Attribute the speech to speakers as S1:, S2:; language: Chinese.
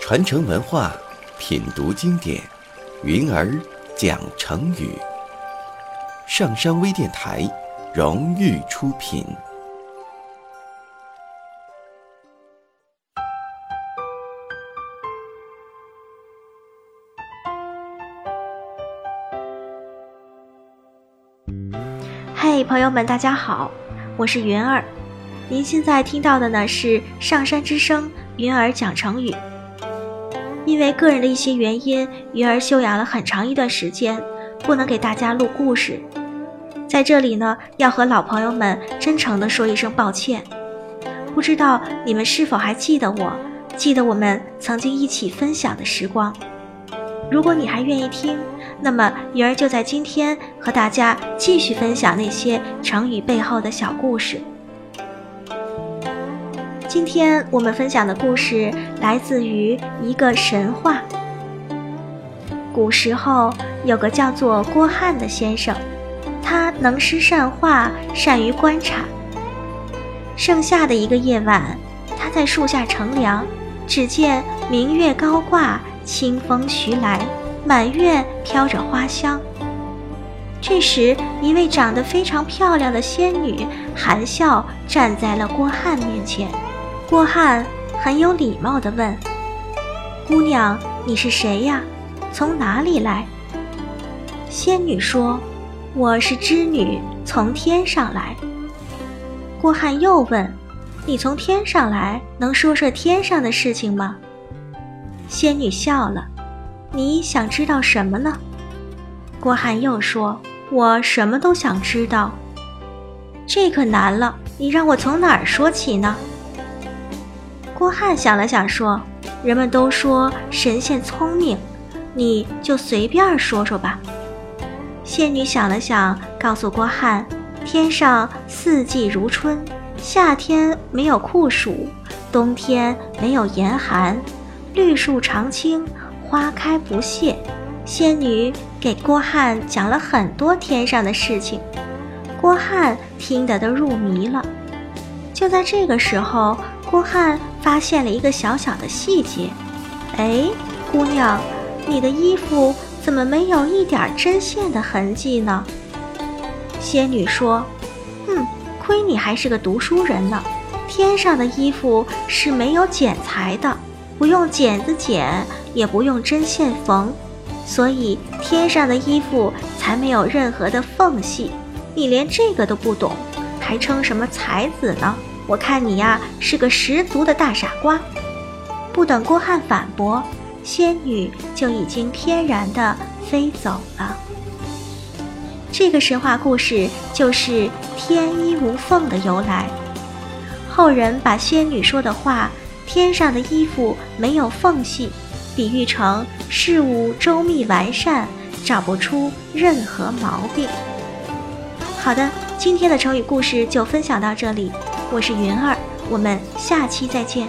S1: 传承文化，品读经典，云儿讲成语。上山微电台荣誉出品。
S2: 嘿，朋友们，大家好，我是云儿。您现在听到的呢是《上山之声》云儿讲成语。因为个人的一些原因，云儿休养了很长一段时间，不能给大家录故事。在这里呢，要和老朋友们真诚地说一声抱歉。不知道你们是否还记得我，记得我们曾经一起分享的时光？如果你还愿意听，那么鱼儿就在今天和大家继续分享那些成语背后的小故事。今天我们分享的故事来自于一个神话。古时候有个叫做郭汉的先生，他能诗善画，善于观察。盛夏的一个夜晚，他在树下乘凉，只见明月高挂，清风徐来，满院飘着花香。这时，一位长得非常漂亮的仙女含笑站在了郭汉面前。郭汉很有礼貌地问：“姑娘，你是谁呀？从哪里来？”仙女说：“我是织女，从天上来。”郭汉又问：“你从天上来，能说说天上的事情吗？”仙女笑了：“你想知道什么呢？”郭汉又说：“我什么都想知道。”这可难了，你让我从哪儿说起呢？郭汉想了想，说：“人们都说神仙聪明，你就随便说说吧。”仙女想了想，告诉郭汉：“天上四季如春，夏天没有酷暑，冬天没有严寒，绿树常青，花开不谢。”仙女给郭汉讲了很多天上的事情，郭汉听得都入迷了。就在这个时候，郭汉。发现了一个小小的细节，哎，姑娘，你的衣服怎么没有一点针线的痕迹呢？仙女说：“嗯，亏你还是个读书人呢。天上的衣服是没有剪裁的，不用剪子剪，也不用针线缝，所以天上的衣服才没有任何的缝隙。你连这个都不懂，还称什么才子呢？”我看你呀是个十足的大傻瓜。不等郭汉反驳，仙女就已经翩然地飞走了。这个神话故事就是“天衣无缝”的由来。后人把仙女说的话“天上的衣服没有缝隙”，比喻成事物周密完善，找不出任何毛病。好的，今天的成语故事就分享到这里。我是云儿，我们下期再见。